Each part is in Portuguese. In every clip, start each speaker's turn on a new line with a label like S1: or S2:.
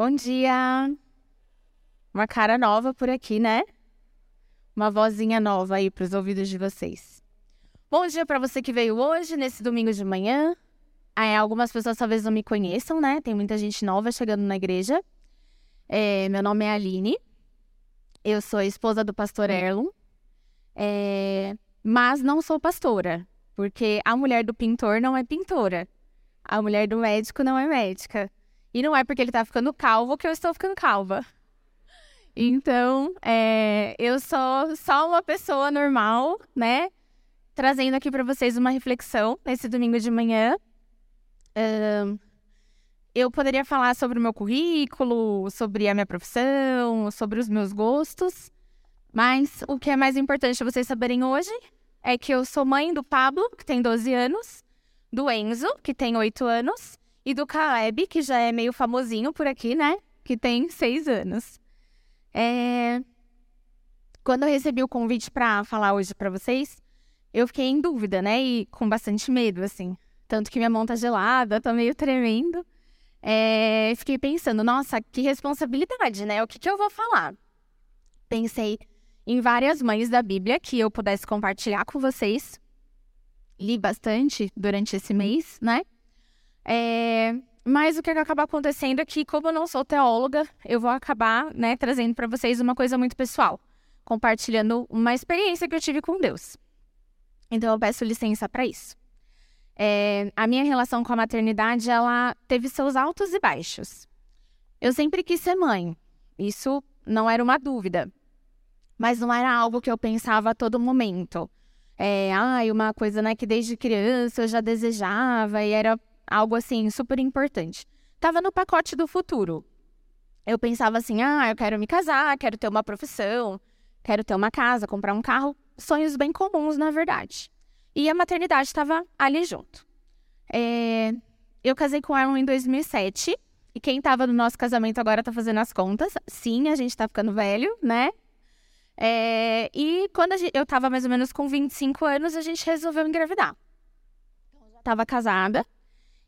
S1: Bom dia! Uma cara nova por aqui, né? Uma vozinha nova aí para os ouvidos de vocês. Bom dia para você que veio hoje, nesse domingo de manhã. É, algumas pessoas talvez não me conheçam, né? Tem muita gente nova chegando na igreja. É, meu nome é Aline. Eu sou esposa do pastor Erlon. É, mas não sou pastora, porque a mulher do pintor não é pintora. A mulher do médico não é médica. E não é porque ele tá ficando calvo que eu estou ficando calva. Então, é, eu sou só uma pessoa normal, né? Trazendo aqui para vocês uma reflexão nesse domingo de manhã. Um, eu poderia falar sobre o meu currículo, sobre a minha profissão, sobre os meus gostos, mas o que é mais importante vocês saberem hoje é que eu sou mãe do Pablo, que tem 12 anos, do Enzo, que tem 8 anos, e do Caleb, que já é meio famosinho por aqui, né? Que tem 6 anos. É... Quando eu recebi o convite para falar hoje para vocês, eu fiquei em dúvida, né? E com bastante medo, assim. Tanto que minha mão tá gelada, tá meio tremendo. É... Fiquei pensando, nossa, que responsabilidade, né? O que, que eu vou falar? Pensei em várias mães da Bíblia que eu pudesse compartilhar com vocês. Li bastante durante esse mês, né? É, mas o que acaba acontecendo é que, como eu não sou teóloga, eu vou acabar né, trazendo para vocês uma coisa muito pessoal, compartilhando uma experiência que eu tive com Deus. Então eu peço licença para isso. É, a minha relação com a maternidade, ela teve seus altos e baixos. Eu sempre quis ser mãe, isso não era uma dúvida, mas não era algo que eu pensava a todo momento. É, ai, uma coisa né, que desde criança eu já desejava e era algo assim super importante. Tava no pacote do futuro. Eu pensava assim: ah, eu quero me casar, quero ter uma profissão, quero ter uma casa, comprar um carro. Sonhos bem comuns, na verdade. E a maternidade estava ali junto. É... Eu casei com ela em 2007. E quem estava no nosso casamento agora está fazendo as contas. Sim, a gente está ficando velho, né? É... E quando gente... eu estava mais ou menos com 25 anos, a gente resolveu engravidar. Então, estava casada.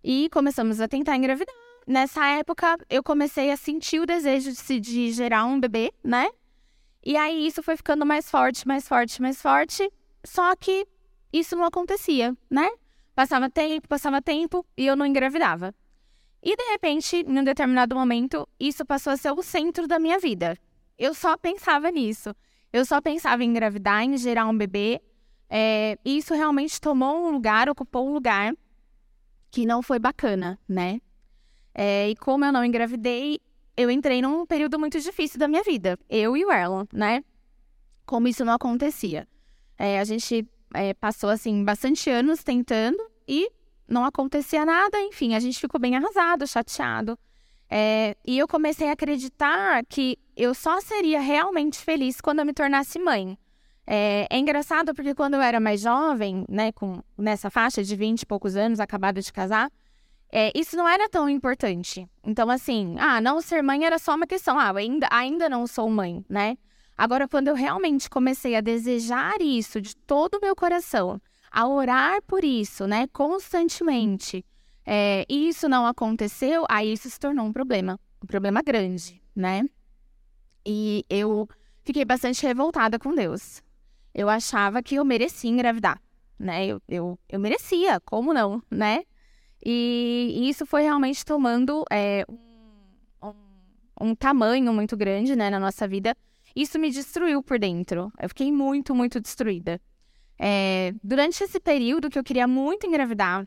S1: E começamos a tentar engravidar. Nessa época, eu comecei a sentir o desejo de, de gerar um bebê, né? E aí isso foi ficando mais forte, mais forte, mais forte. Só que isso não acontecia, né? Passava tempo, passava tempo e eu não engravidava. E de repente, em um determinado momento, isso passou a ser o centro da minha vida. Eu só pensava nisso. Eu só pensava em engravidar, em gerar um bebê. É, e isso realmente tomou um lugar, ocupou um lugar que não foi bacana, né? É, e como eu não engravidei, eu entrei num período muito difícil da minha vida, eu e o Erlon, né? Como isso não acontecia. É, a gente é, passou, assim, bastante anos tentando e não acontecia nada, enfim, a gente ficou bem arrasado, chateado. É, e eu comecei a acreditar que eu só seria realmente feliz quando eu me tornasse mãe. É, é, engraçado porque quando eu era mais jovem, né, com, nessa faixa de 20 e poucos anos, acabada de casar, é, isso não era tão importante. Então, assim, ah, não ser mãe era só uma questão, ah, ainda, ainda não sou mãe, né? Agora, quando eu realmente comecei a desejar isso de todo o meu coração, a orar por isso, né, constantemente, é, e isso não aconteceu, aí isso se tornou um problema, um problema grande, né? E eu fiquei bastante revoltada com Deus eu achava que eu merecia engravidar, né? Eu, eu, eu merecia, como não, né? E, isso foi realmente tomando é, um, um, um tamanho muito grande, né, na nossa vida. Isso me destruiu por dentro. Eu fiquei muito, muito destruída. É, durante esse período que eu queria muito engravidar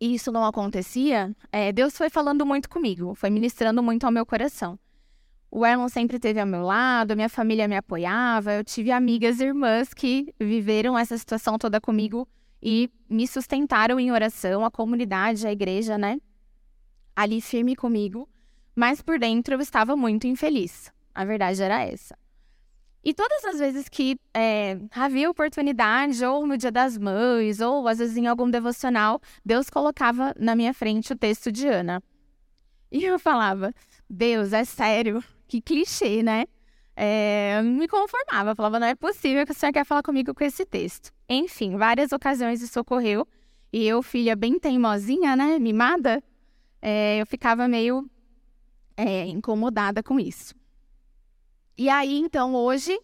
S1: e isso não acontecia, é, Deus foi falando muito comigo, foi ministrando muito ao meu coração. O Erlon sempre esteve ao meu lado, a minha família me apoiava, eu tive amigas e irmãs que viveram essa situação toda comigo e me sustentaram em oração, a comunidade, a igreja, né? Ali firme comigo, mas por dentro eu estava muito infeliz. A verdade era essa. E todas as vezes que é, havia oportunidade, ou no Dia das Mães, ou às vezes em algum devocional, Deus colocava na minha frente o texto de Ana. E eu falava: Deus, é sério? que clichê, né? É, eu me conformava, falava, não é possível que o senhor quer falar comigo com esse texto. Enfim, várias ocasiões isso ocorreu. E eu, filha bem teimosinha, né, mimada, é, eu ficava meio é, incomodada com isso. E aí, então, hoje,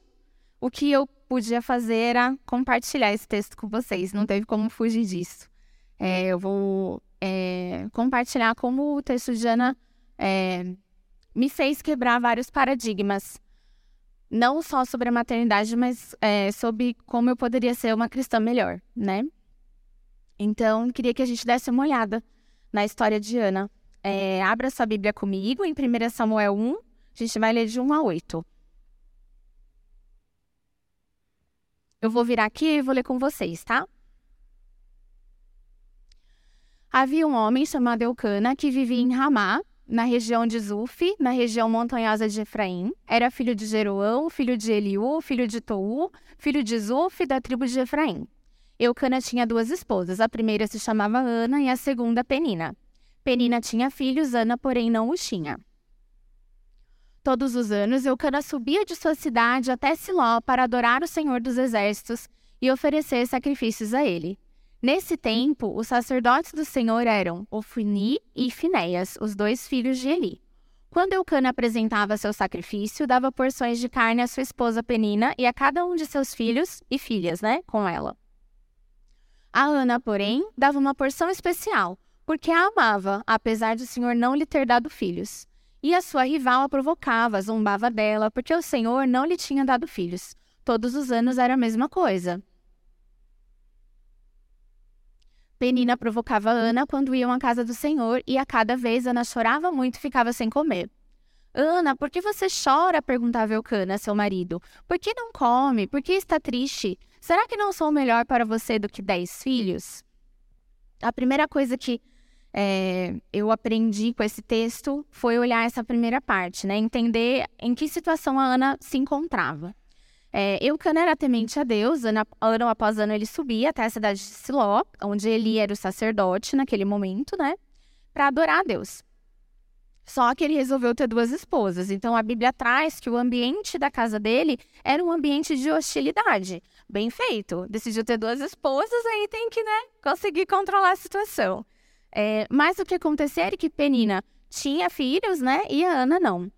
S1: o que eu podia fazer era compartilhar esse texto com vocês, não teve como fugir disso. É, eu vou é, compartilhar como o texto de Ana é, me fez quebrar vários paradigmas, não só sobre a maternidade, mas é, sobre como eu poderia ser uma cristã melhor, né? Então, queria que a gente desse uma olhada na história de Ana. É, abra sua Bíblia comigo em 1 Samuel 1, a gente vai ler de 1 a 8. Eu vou virar aqui e vou ler com vocês, tá? Havia um homem chamado Eucana que vivia em Ramá, na região de Zuf, na região montanhosa de Efraim. Era filho de Jeroão, filho de Eliú, filho de Tou, filho de Zuf, da tribo de Efraim. Eucana tinha duas esposas. A primeira se chamava Ana e a segunda Penina. Penina tinha filhos, Ana, porém, não os tinha. Todos os anos, Eucana subia de sua cidade até Siló para adorar o Senhor dos Exércitos e oferecer sacrifícios a ele. Nesse tempo, os sacerdotes do Senhor eram Ofni e Finéias, os dois filhos de Eli. Quando Eucana apresentava seu sacrifício, dava porções de carne à sua esposa Penina e a cada um de seus filhos e filhas, né, com ela. A Ana, porém, dava uma porção especial, porque a amava, apesar de o Senhor não lhe ter dado filhos. E a sua rival a provocava, zombava dela, porque o Senhor não lhe tinha dado filhos. Todos os anos era a mesma coisa. Penina provocava Ana quando iam à casa do Senhor, e a cada vez Ana chorava muito e ficava sem comer. Ana, por que você chora? perguntava Eucana, seu marido. Por que não come? Por que está triste? Será que não sou melhor para você do que dez filhos? A primeira coisa que é, eu aprendi com esse texto foi olhar essa primeira parte, né? Entender em que situação a Ana se encontrava. É, Eucana era temente a Deus, ano, após ano ele subia até a cidade de Siló, onde ele era o sacerdote naquele momento, né? Para adorar a Deus. Só que ele resolveu ter duas esposas. Então a Bíblia traz que o ambiente da casa dele era um ambiente de hostilidade. Bem feito. Decidiu ter duas esposas, aí tem que, né, conseguir controlar a situação. É, mas o que acontecia era que Penina tinha filhos, né? E a Ana não.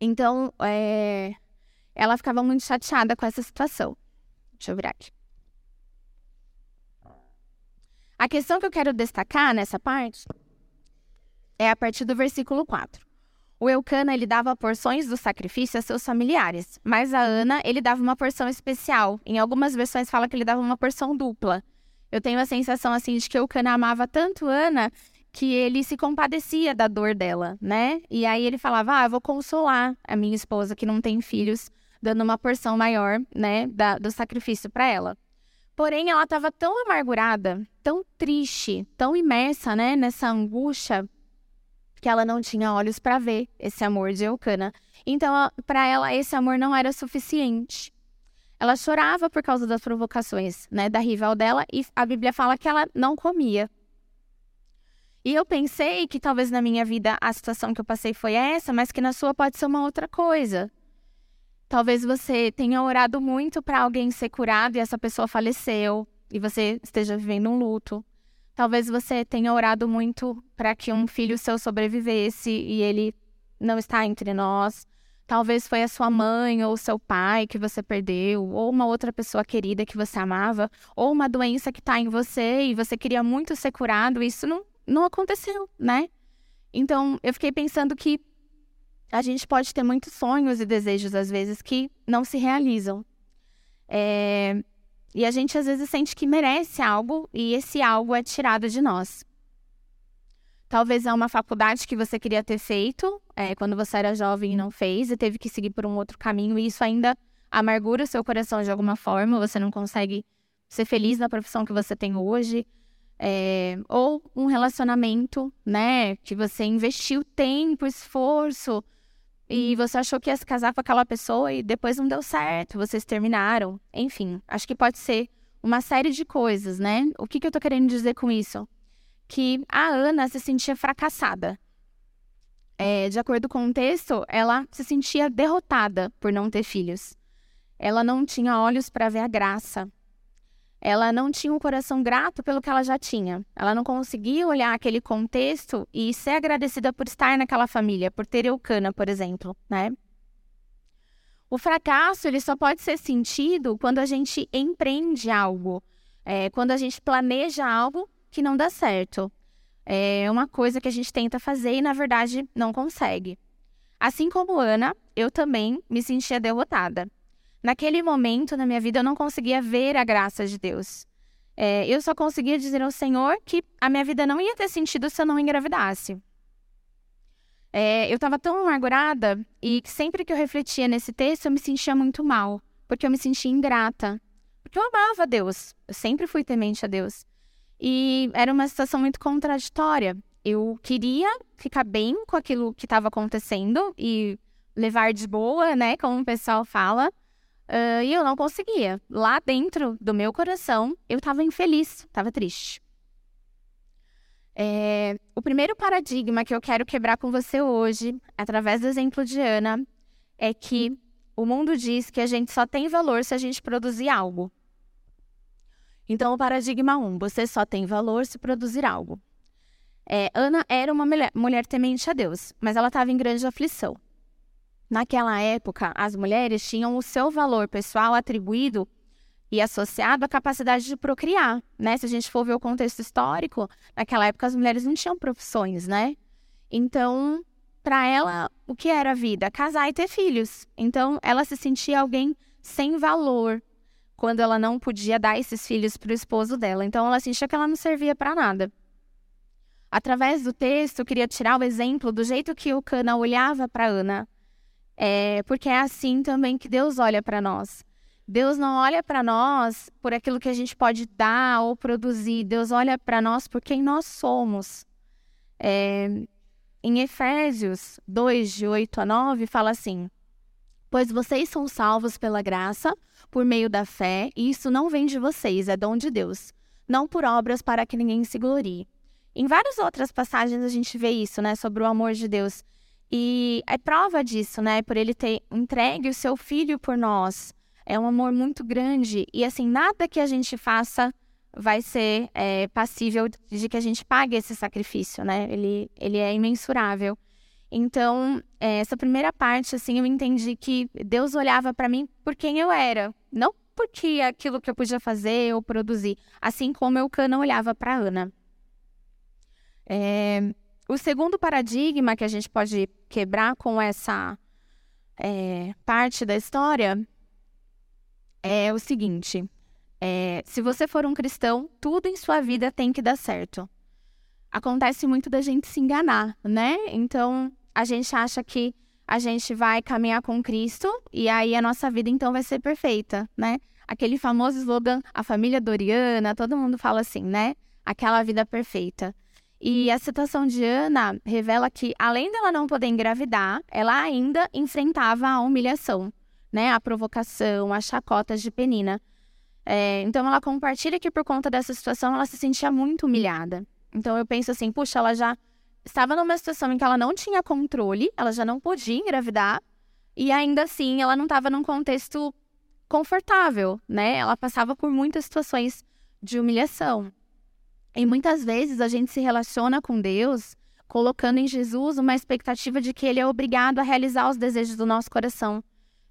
S1: Então, é, ela ficava muito chateada com essa situação. Deixa eu virar aqui. A questão que eu quero destacar nessa parte é a partir do versículo 4. O Eucana, ele dava porções do sacrifício a seus familiares, mas a Ana, ele dava uma porção especial. Em algumas versões fala que ele dava uma porção dupla. Eu tenho a sensação assim de que o Cana amava tanto Ana que ele se compadecia da dor dela, né? E aí ele falava: "Ah, eu vou consolar a minha esposa que não tem filhos, dando uma porção maior, né, da, do sacrifício para ela". Porém, ela estava tão amargurada, tão triste, tão imersa, né, nessa angústia que ela não tinha olhos para ver esse amor de Eucana. Então, para ela esse amor não era suficiente. Ela chorava por causa das provocações, né, da rival dela e a Bíblia fala que ela não comia. E eu pensei que talvez na minha vida a situação que eu passei foi essa, mas que na sua pode ser uma outra coisa. Talvez você tenha orado muito para alguém ser curado e essa pessoa faleceu e você esteja vivendo um luto. Talvez você tenha orado muito para que um filho seu sobrevivesse e ele não está entre nós. Talvez foi a sua mãe ou seu pai que você perdeu, ou uma outra pessoa querida que você amava, ou uma doença que está em você e você queria muito ser curado, isso não, não aconteceu, né? Então, eu fiquei pensando que a gente pode ter muitos sonhos e desejos, às vezes, que não se realizam. É... E a gente, às vezes, sente que merece algo e esse algo é tirado de nós. Talvez é uma faculdade que você queria ter feito é, quando você era jovem e não fez, e teve que seguir por um outro caminho, e isso ainda amargura o seu coração de alguma forma, você não consegue ser feliz na profissão que você tem hoje. É, ou um relacionamento, né, que você investiu tempo, esforço, e você achou que ia se casar com aquela pessoa e depois não deu certo, vocês terminaram. Enfim, acho que pode ser uma série de coisas, né? O que, que eu tô querendo dizer com isso? que a Ana se sentia fracassada. É, de acordo com o texto, ela se sentia derrotada por não ter filhos. Ela não tinha olhos para ver a graça. Ela não tinha um coração grato pelo que ela já tinha. Ela não conseguia olhar aquele contexto e ser agradecida por estar naquela família, por ter Eucana, por exemplo, né? O fracasso ele só pode ser sentido quando a gente empreende algo, é, quando a gente planeja algo que não dá certo. É uma coisa que a gente tenta fazer e na verdade não consegue. Assim como Ana, eu também me sentia derrotada. Naquele momento na minha vida eu não conseguia ver a graça de Deus. É, eu só conseguia dizer ao Senhor que a minha vida não ia ter sentido se eu não engravidasse. É, eu estava tão amargurada e sempre que eu refletia nesse texto eu me sentia muito mal, porque eu me sentia ingrata. Porque eu amava Deus, eu sempre fui temente a Deus. E era uma situação muito contraditória. Eu queria ficar bem com aquilo que estava acontecendo e levar de boa, né, como o pessoal fala, uh, e eu não conseguia. Lá dentro do meu coração, eu estava infeliz, estava triste. É, o primeiro paradigma que eu quero quebrar com você hoje, através do exemplo de Ana, é que o mundo diz que a gente só tem valor se a gente produzir algo. Então, o paradigma 1, um, você só tem valor se produzir algo. É, Ana era uma mulher, mulher temente a Deus, mas ela estava em grande aflição. Naquela época, as mulheres tinham o seu valor pessoal atribuído e associado à capacidade de procriar, né? Se a gente for ver o contexto histórico, naquela época as mulheres não tinham profissões, né? Então, para ela, o que era a vida? Casar e ter filhos. Então, ela se sentia alguém sem valor quando ela não podia dar esses filhos para o esposo dela. Então, ela sentia que ela não servia para nada. Através do texto, eu queria tirar o exemplo do jeito que o Cana olhava para Ana, é, porque é assim também que Deus olha para nós. Deus não olha para nós por aquilo que a gente pode dar ou produzir. Deus olha para nós por quem nós somos. É, em Efésios 2, de 8 a 9, fala assim: Pois vocês são salvos pela graça, por meio da fé, e isso não vem de vocês, é dom de Deus, não por obras para que ninguém se glorie. Em várias outras passagens a gente vê isso, né, sobre o amor de Deus. E é prova disso, né, por ele ter entregue o seu filho por nós. É um amor muito grande e assim nada que a gente faça vai ser é, passível de que a gente pague esse sacrifício, né? Ele, ele é imensurável. Então, é, essa primeira parte, assim, eu entendi que Deus olhava para mim por quem eu era, não porque aquilo que eu podia fazer ou produzir, assim como eu não olhava para Ana. É, o segundo paradigma que a gente pode quebrar com essa é, parte da história é o seguinte: é, se você for um cristão, tudo em sua vida tem que dar certo. Acontece muito da gente se enganar, né? Então, a gente acha que a gente vai caminhar com Cristo e aí a nossa vida então vai ser perfeita, né? Aquele famoso slogan, a família Doriana, todo mundo fala assim, né? Aquela vida perfeita. E a situação de Ana revela que, além dela não poder engravidar, ela ainda enfrentava a humilhação né, a provocação, as chacotas de Penina. É, então ela compartilha que por conta dessa situação ela se sentia muito humilhada. Então eu penso assim, puxa, ela já estava numa situação em que ela não tinha controle, ela já não podia engravidar e ainda assim ela não estava num contexto confortável, né? Ela passava por muitas situações de humilhação. E muitas vezes a gente se relaciona com Deus colocando em Jesus uma expectativa de que ele é obrigado a realizar os desejos do nosso coração.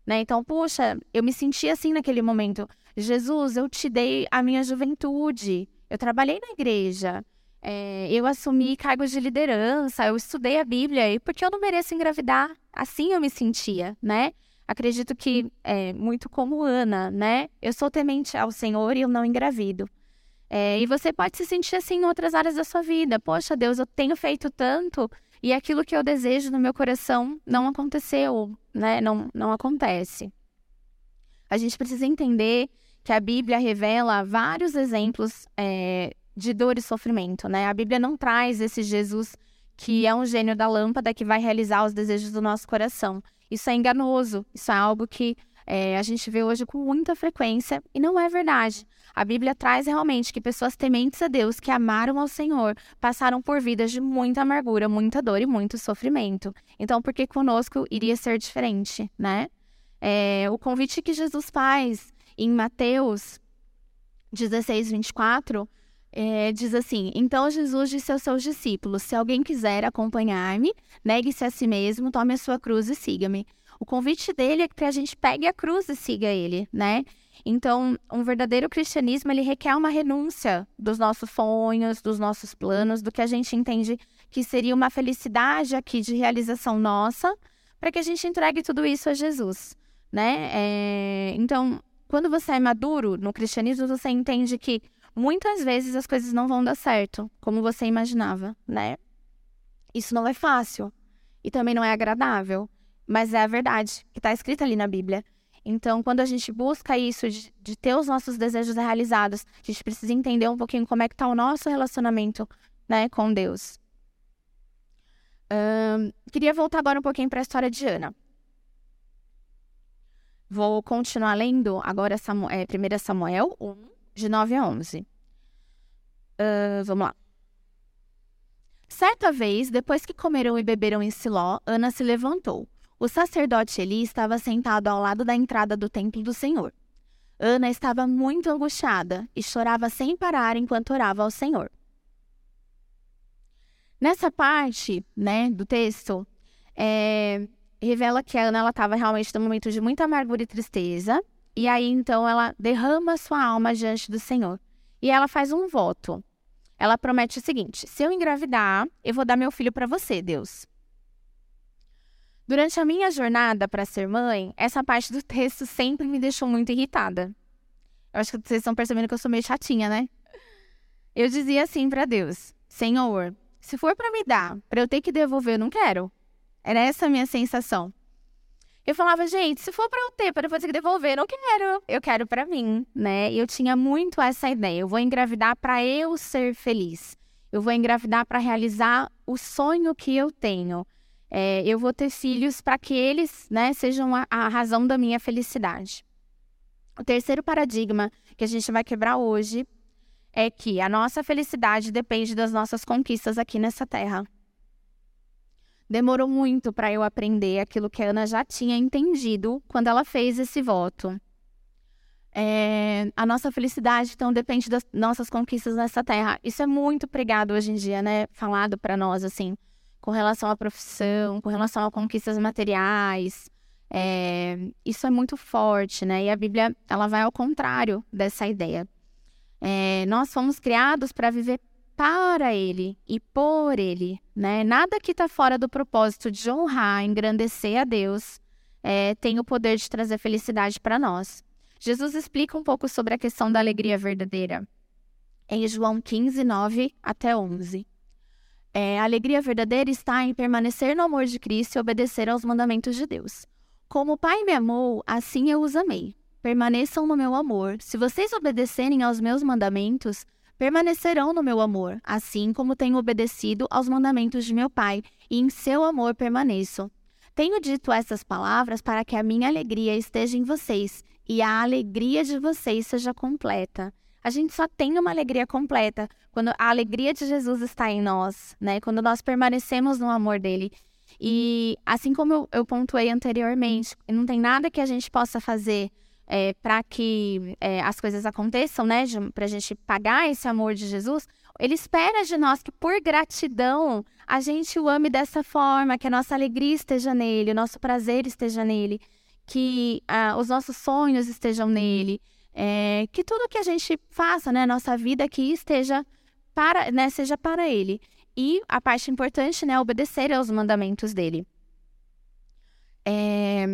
S1: Né? Então, puxa, eu me senti assim naquele momento. Jesus, eu te dei a minha juventude, eu trabalhei na igreja, é, eu assumi cargos de liderança, eu estudei a Bíblia, e porque eu não mereço engravidar? Assim eu me sentia, né? Acredito que é muito como Ana, né? Eu sou temente ao Senhor e eu não engravido. É, e você pode se sentir assim em outras áreas da sua vida. Poxa, Deus, eu tenho feito tanto e aquilo que eu desejo no meu coração não aconteceu, né? Não, não acontece. A gente precisa entender que a Bíblia revela vários exemplos é, de dor e sofrimento, né? A Bíblia não traz esse Jesus que é um gênio da lâmpada que vai realizar os desejos do nosso coração. Isso é enganoso, isso é algo que é, a gente vê hoje com muita frequência e não é verdade. A Bíblia traz realmente que pessoas tementes a Deus, que amaram ao Senhor, passaram por vidas de muita amargura, muita dor e muito sofrimento. Então, por que conosco iria ser diferente, né? É, o convite que Jesus faz em Mateus 16, 24, é, diz assim: Então Jesus disse aos seus discípulos: Se alguém quiser acompanhar-me, negue-se a si mesmo, tome a sua cruz e siga-me. O convite dele é que a gente pegue a cruz e siga ele, né? Então, um verdadeiro cristianismo, ele requer uma renúncia dos nossos sonhos, dos nossos planos, do que a gente entende que seria uma felicidade aqui de realização nossa, para que a gente entregue tudo isso a Jesus, né? É... Então, quando você é maduro no cristianismo, você entende que muitas vezes as coisas não vão dar certo, como você imaginava, né? Isso não é fácil e também não é agradável, mas é a verdade que está escrita ali na Bíblia. Então, quando a gente busca isso, de, de, ter os nossos desejos realizados, a gente precisa entender um pouquinho como é que está o nosso relacionamento né, com Deus. Um, queria voltar agora um pouquinho para a história de Ana. Vou continuar lendo agora Samuel, é, 1 Samuel 1, de 9 a 11. Uh, vamos lá. Certa vez, depois que comeram e beberam em Siló, Ana se levantou. O sacerdote Eli estava sentado ao lado da entrada do templo do Senhor. Ana estava muito angustiada e chorava sem parar enquanto orava ao Senhor. Nessa parte, né, do texto, é, revela que a Ana estava realmente num momento de muita amargura e tristeza e aí, então, ela derrama sua alma diante do Senhor. E ela faz um voto. Ela promete o seguinte: se eu engravidar, eu vou dar meu filho para você, Deus. Durante a minha jornada para ser mãe, essa parte do texto sempre me deixou muito irritada. Eu acho que vocês estão percebendo que eu sou meio chatinha, né? Eu dizia assim para Deus: Senhor, se for para me dar, para eu ter que devolver, eu não quero. Era essa a minha sensação. Eu falava, gente, se for para eu ter, para depois ter que devolver, não quero. Eu quero para mim, né? E eu tinha muito essa ideia. Eu vou engravidar para eu ser feliz. Eu vou engravidar para realizar o sonho que eu tenho. É, eu vou ter filhos para que eles, né, sejam a, a razão da minha felicidade. O terceiro paradigma que a gente vai quebrar hoje é que a nossa felicidade depende das nossas conquistas aqui nessa terra. Demorou muito para eu aprender aquilo que a Ana já tinha entendido quando ela fez esse voto. É, a nossa felicidade, então, depende das nossas conquistas nessa terra. Isso é muito pregado hoje em dia, né? Falado para nós, assim, com relação à profissão, com relação a conquistas materiais. É, isso é muito forte, né? E a Bíblia, ela vai ao contrário dessa ideia. É, nós fomos criados para viver para ele e por ele, né? Nada que está fora do propósito de honrar, engrandecer a Deus, é, tem o poder de trazer felicidade para nós. Jesus explica um pouco sobre a questão da alegria verdadeira em João 15, 9 até 11. É, a alegria verdadeira está em permanecer no amor de Cristo e obedecer aos mandamentos de Deus. Como o Pai me amou, assim eu os amei. Permaneçam no meu amor. Se vocês obedecerem aos meus mandamentos, permanecerão no meu amor, assim como tenho obedecido aos mandamentos de meu Pai, e em seu amor permaneço. Tenho dito essas palavras para que a minha alegria esteja em vocês e a alegria de vocês seja completa. A gente só tem uma alegria completa quando a alegria de Jesus está em nós, né? Quando nós permanecemos no amor dele. E assim como eu, eu pontuei anteriormente, não tem nada que a gente possa fazer é, para que é, as coisas aconteçam, né? Para a gente pagar esse amor de Jesus, ele espera de nós que, por gratidão, a gente o ame dessa forma, que a nossa alegria esteja nele, o nosso prazer esteja nele, que ah, os nossos sonhos estejam nele, é, que tudo que a gente faça, né, nossa vida aqui esteja para, né, seja para ele. E a parte importante, né, obedecer aos mandamentos dele. É,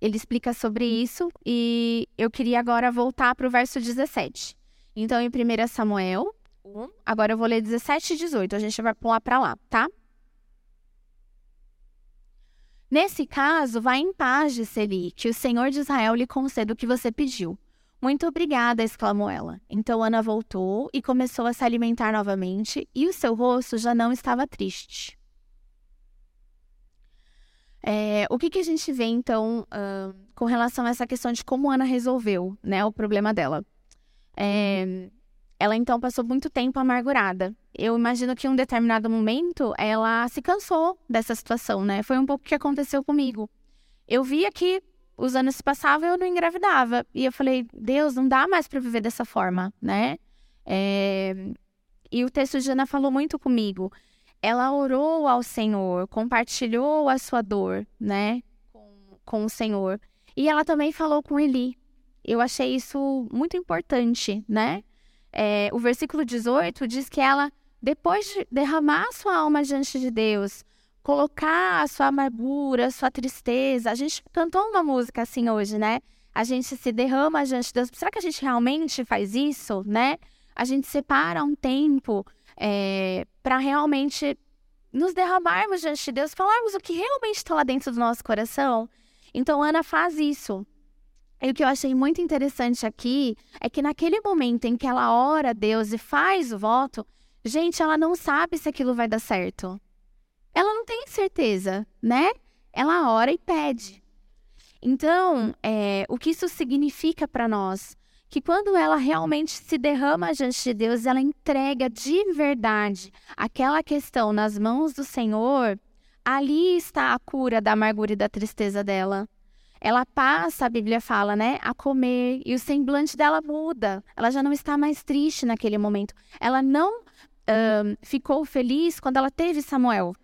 S1: ele explica sobre isso e eu queria agora voltar para o verso 17. Então, em 1 Samuel 1, agora eu vou ler 17 e 18, a gente vai pular para lá, tá? Nesse caso, vá em paz, disse Eli, que o Senhor de Israel lhe conceda o que você pediu. Muito obrigada, exclamou ela. Então Ana voltou e começou a se alimentar novamente, e o seu rosto já não estava triste. É, o que, que a gente vê, então, uh, com relação a essa questão de como Ana resolveu né, o problema dela? É, ela, então, passou muito tempo amargurada. Eu imagino que em um determinado momento ela se cansou dessa situação, né? Foi um pouco o que aconteceu comigo. Eu via que os anos se passavam e eu não engravidava. E eu falei, Deus, não dá mais para viver dessa forma, né? É... E o texto de Ana falou muito comigo. Ela orou ao Senhor, compartilhou a sua dor, né? Com, com o Senhor. E ela também falou com Eli. Eu achei isso muito importante, né? É, o versículo 18 diz que ela, depois de derramar sua alma diante de Deus, colocar a sua amargura, a sua tristeza. A gente cantou uma música assim hoje, né? A gente se derrama diante de Deus. Será que a gente realmente faz isso, né? A gente separa um tempo é, para realmente nos derramarmos diante de Deus, falarmos o que realmente está lá dentro do nosso coração. Então, Ana faz isso. E o que eu achei muito interessante aqui é que naquele momento em que ela ora a Deus e faz o voto, gente, ela não sabe se aquilo vai dar certo ela não tem certeza, né? Ela ora e pede. Então, é, o que isso significa para nós? Que quando ela realmente se derrama diante de Deus, ela entrega de verdade aquela questão nas mãos do Senhor, ali está a cura da amargura e da tristeza dela. Ela passa, a Bíblia fala, né, a comer e o semblante dela muda. Ela já não está mais triste naquele momento. Ela não ficou feliz quando ela teve Samuel.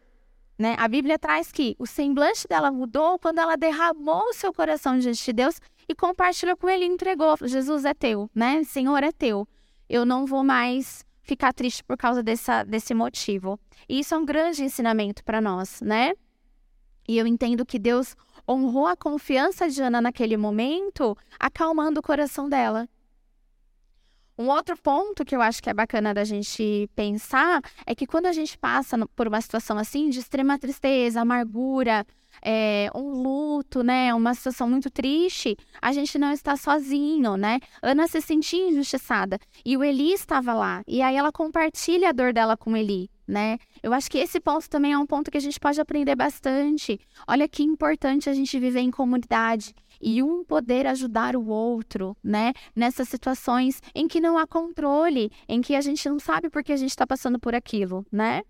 S1: Né? A Bíblia traz que o semblante dela mudou quando ela derramou o seu coração diante de Deus e compartilhou com ele, entregou. Jesus é teu, né? Senhor é teu. Eu não vou mais ficar triste por causa dessa, desse motivo. E isso é um grande ensinamento para nós, né? E eu entendo que Deus honrou a confiança de Ana naquele momento, acalmando o coração dela. Um outro ponto que eu acho que é bacana da gente pensar é que quando a gente passa por uma situação assim de extrema tristeza, amargura, é, um luto, né, uma situação muito triste, a gente não está sozinho, né? Ana se sentia injustiçada e o Eli estava lá e aí ela compartilha a dor dela com Eli, né? Eu acho que esse ponto também é um ponto que a gente pode aprender bastante. Olha que importante a gente viver em comunidade e um poder ajudar o outro, né? Nessas situações em que não há controle, em que a gente não sabe por que a gente está passando por aquilo, né?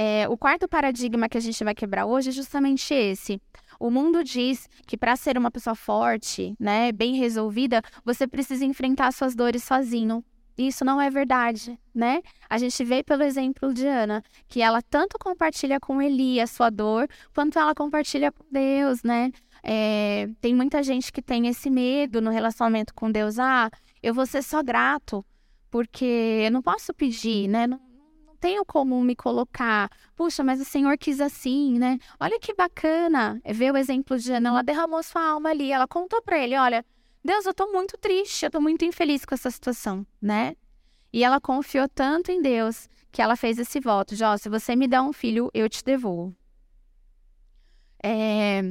S1: É, o quarto paradigma que a gente vai quebrar hoje é justamente esse. O mundo diz que para ser uma pessoa forte, né, bem resolvida, você precisa enfrentar suas dores sozinho. Isso não é verdade, né? A gente vê pelo exemplo de Ana, que ela tanto compartilha com Eli a sua dor, quanto ela compartilha com Deus, né? É, tem muita gente que tem esse medo no relacionamento com Deus. Ah, eu vou ser só grato, porque eu não posso pedir, né? Não, não tenho como me colocar. Puxa, mas o Senhor quis assim, né? Olha que bacana é ver o exemplo de Ana. Ela derramou sua alma ali, ela contou para ele: olha Deus, eu tô muito triste, eu tô muito infeliz com essa situação, né? E ela confiou tanto em Deus que ela fez esse voto: Jó, se você me der um filho, eu te devolvo. É...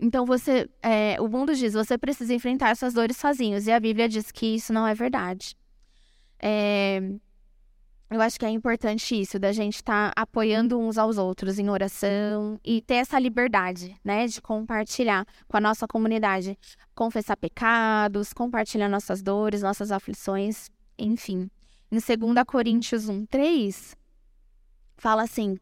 S1: Então você, é... o mundo diz, você precisa enfrentar suas dores sozinhos, e a Bíblia diz que isso não é verdade. É... Eu acho que é importante isso, da gente estar tá apoiando uns aos outros em oração e ter essa liberdade, né, de compartilhar com a nossa comunidade, confessar pecados, compartilhar nossas dores, nossas aflições, enfim. Em 2 Coríntios 1, 3, fala assim,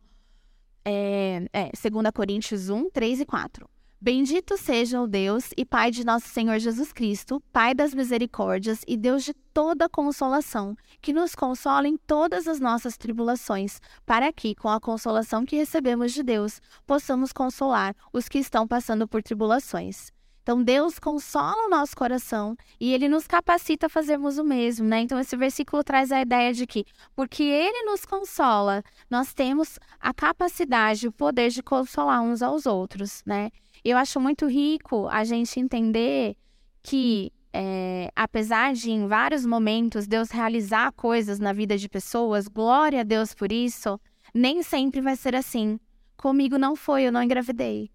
S1: é, é, 2 Coríntios 1, 3 e 4. Bendito seja o Deus e Pai de nosso Senhor Jesus Cristo, Pai das misericórdias e Deus de toda consolação, que nos consola em todas as nossas tribulações, para que, com a consolação que recebemos de Deus, possamos consolar os que estão passando por tribulações. Então, Deus consola o nosso coração e ele nos capacita a fazermos o mesmo, né? Então, esse versículo traz a ideia de que, porque ele nos consola, nós temos a capacidade, o poder de consolar uns aos outros, né? Eu acho muito rico a gente entender que, é, apesar de em vários momentos Deus realizar coisas na vida de pessoas, glória a Deus por isso, nem sempre vai ser assim. Comigo não foi, eu não engravidei.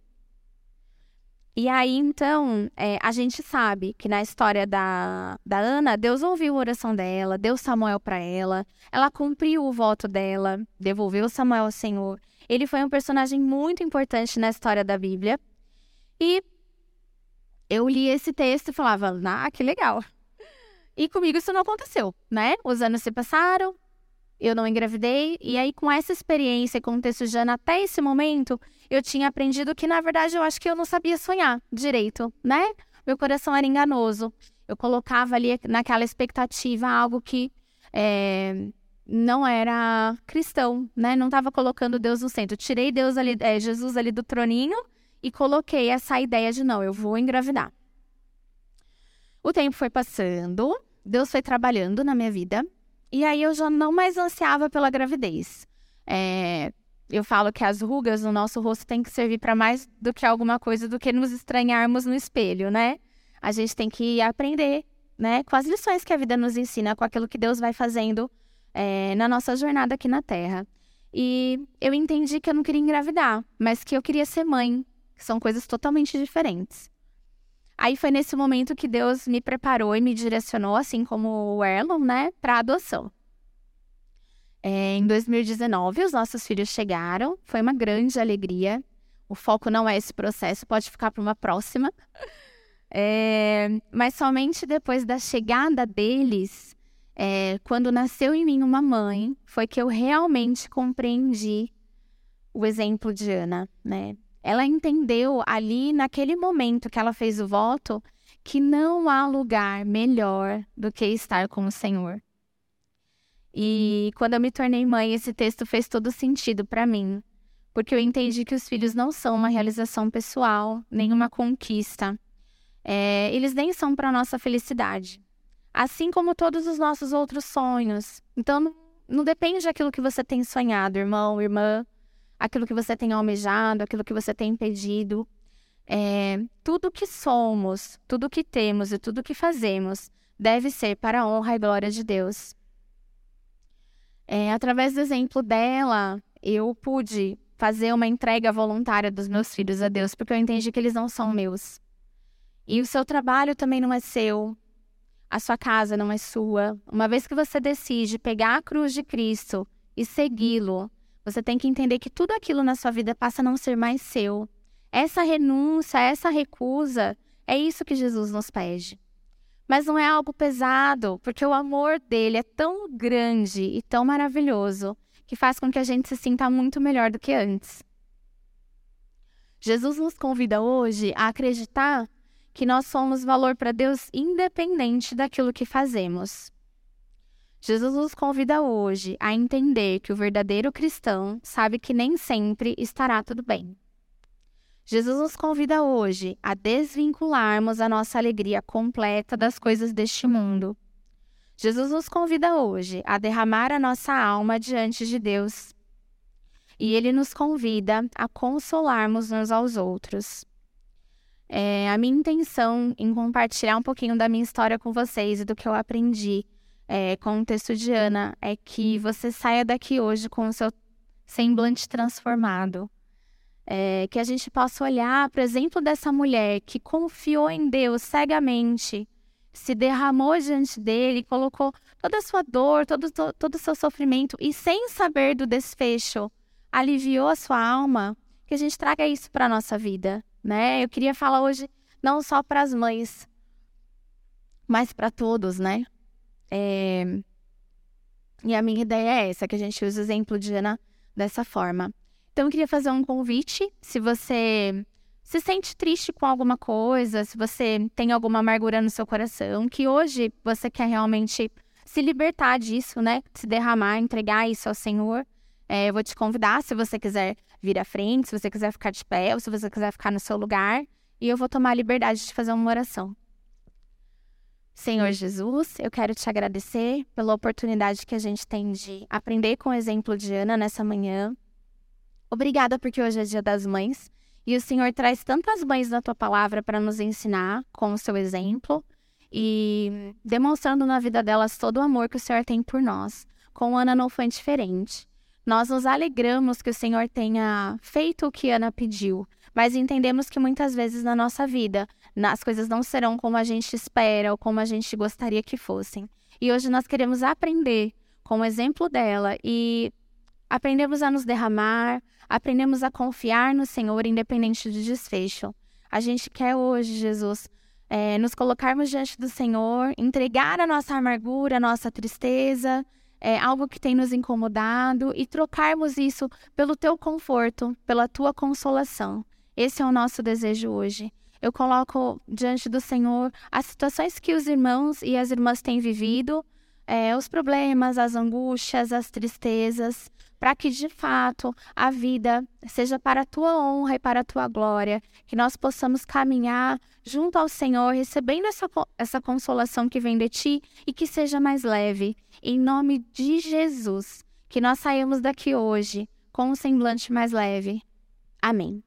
S1: E aí, então, é, a gente sabe que na história da, da Ana, Deus ouviu a oração dela, deu Samuel para ela, ela cumpriu o voto dela, devolveu Samuel ao Senhor. Ele foi um personagem muito importante na história da Bíblia. E eu li esse texto e falava, ah, que legal. E comigo isso não aconteceu, né? Os anos se passaram eu não engravidei. E aí, com essa experiência e contexto de Ana até esse momento, eu tinha aprendido que, na verdade, eu acho que eu não sabia sonhar direito, né? Meu coração era enganoso. Eu colocava ali naquela expectativa algo que é, não era cristão, né? Não estava colocando Deus no centro. Eu tirei Deus ali, é, Jesus ali do troninho e coloquei essa ideia de não, eu vou engravidar. O tempo foi passando, Deus foi trabalhando na minha vida e aí eu já não mais ansiava pela gravidez. É, eu falo que as rugas no nosso rosto têm que servir para mais do que alguma coisa do que nos estranharmos no espelho, né? A gente tem que aprender, né, com as lições que a vida nos ensina, com aquilo que Deus vai fazendo é, na nossa jornada aqui na Terra. E eu entendi que eu não queria engravidar, mas que eu queria ser mãe, são coisas totalmente diferentes. Aí foi nesse momento que Deus me preparou e me direcionou, assim como o Erlon, né, para adoção. É, em 2019, os nossos filhos chegaram, foi uma grande alegria. O foco não é esse processo, pode ficar para uma próxima. É, mas somente depois da chegada deles, é, quando nasceu em mim uma mãe, foi que eu realmente compreendi o exemplo de Ana, né? Ela entendeu ali, naquele momento que ela fez o voto, que não há lugar melhor do que estar com o Senhor. E quando eu me tornei mãe, esse texto fez todo sentido para mim, porque eu entendi que os filhos não são uma realização pessoal, nem uma conquista. É, eles nem são para nossa felicidade, assim como todos os nossos outros sonhos. Então, não, não depende daquilo que você tem sonhado, irmão, irmã aquilo que você tem almejado, aquilo que você tem pedido. É, tudo que somos, tudo que temos e tudo que fazemos deve ser para a honra e glória de Deus. É, através do exemplo dela, eu pude fazer uma entrega voluntária dos meus filhos a Deus, porque eu entendi que eles não são meus. E o seu trabalho também não é seu, a sua casa não é sua. Uma vez que você decide pegar a cruz de Cristo e segui-lo, você tem que entender que tudo aquilo na sua vida passa a não ser mais seu. Essa renúncia, essa recusa, é isso que Jesus nos pede. Mas não é algo pesado, porque o amor dele é tão grande e tão maravilhoso que faz com que a gente se sinta muito melhor do que antes. Jesus nos convida hoje a acreditar que nós somos valor para Deus independente daquilo que fazemos. Jesus nos convida hoje a entender que o verdadeiro cristão sabe que nem sempre estará tudo bem. Jesus nos convida hoje a desvincularmos a nossa alegria completa das coisas deste mundo. Jesus nos convida hoje a derramar a nossa alma diante de Deus. E ele nos convida a consolarmos uns aos outros. É, a minha intenção em compartilhar um pouquinho da minha história com vocês e do que eu aprendi é, com o texto de Ana é que você saia daqui hoje com o seu semblante transformado. É, que a gente possa olhar para o exemplo dessa mulher que confiou em Deus cegamente, se derramou diante dele, colocou toda a sua dor, todo, todo o seu sofrimento e, sem saber do desfecho, aliviou a sua alma, que a gente traga isso para a nossa vida. Né? Eu queria falar hoje não só para as mães, mas para todos, né? É... E a minha ideia é essa, que a gente use o exemplo de Ana dessa forma. Então, eu queria fazer um convite. Se você se sente triste com alguma coisa, se você tem alguma amargura no seu coração, que hoje você quer realmente se libertar disso, né? Se derramar, entregar isso ao Senhor. É, eu vou te convidar, se você quiser vir à frente, se você quiser ficar de pé, ou se você quiser ficar no seu lugar. E eu vou tomar a liberdade de fazer uma oração. Senhor Jesus, eu quero te agradecer pela oportunidade que a gente tem de aprender com o exemplo de Ana nessa manhã. Obrigada porque hoje é dia das mães e o Senhor traz tantas mães na tua palavra para nos ensinar com o seu exemplo e demonstrando na vida delas todo o amor que o Senhor tem por nós. Com Ana não foi diferente. Nós nos alegramos que o Senhor tenha feito o que Ana pediu, mas entendemos que muitas vezes na nossa vida as coisas não serão como a gente espera ou como a gente gostaria que fossem. E hoje nós queremos aprender com o exemplo dela e aprendemos a nos derramar, aprendemos a confiar no Senhor independente do desfecho. A gente quer hoje, Jesus, é, nos colocarmos diante do Senhor, entregar a nossa amargura, a nossa tristeza, é, algo que tem nos incomodado e trocarmos isso pelo teu conforto, pela tua consolação. Esse é o nosso desejo hoje. Eu coloco diante do Senhor as situações que os irmãos e as irmãs têm vivido, é, os problemas, as angústias, as tristezas, para que de fato a vida seja para a tua honra e para a tua glória, que nós possamos caminhar junto ao Senhor, recebendo essa, essa consolação que vem de ti e que seja mais leve. Em nome de Jesus, que nós saímos daqui hoje com um semblante mais leve. Amém.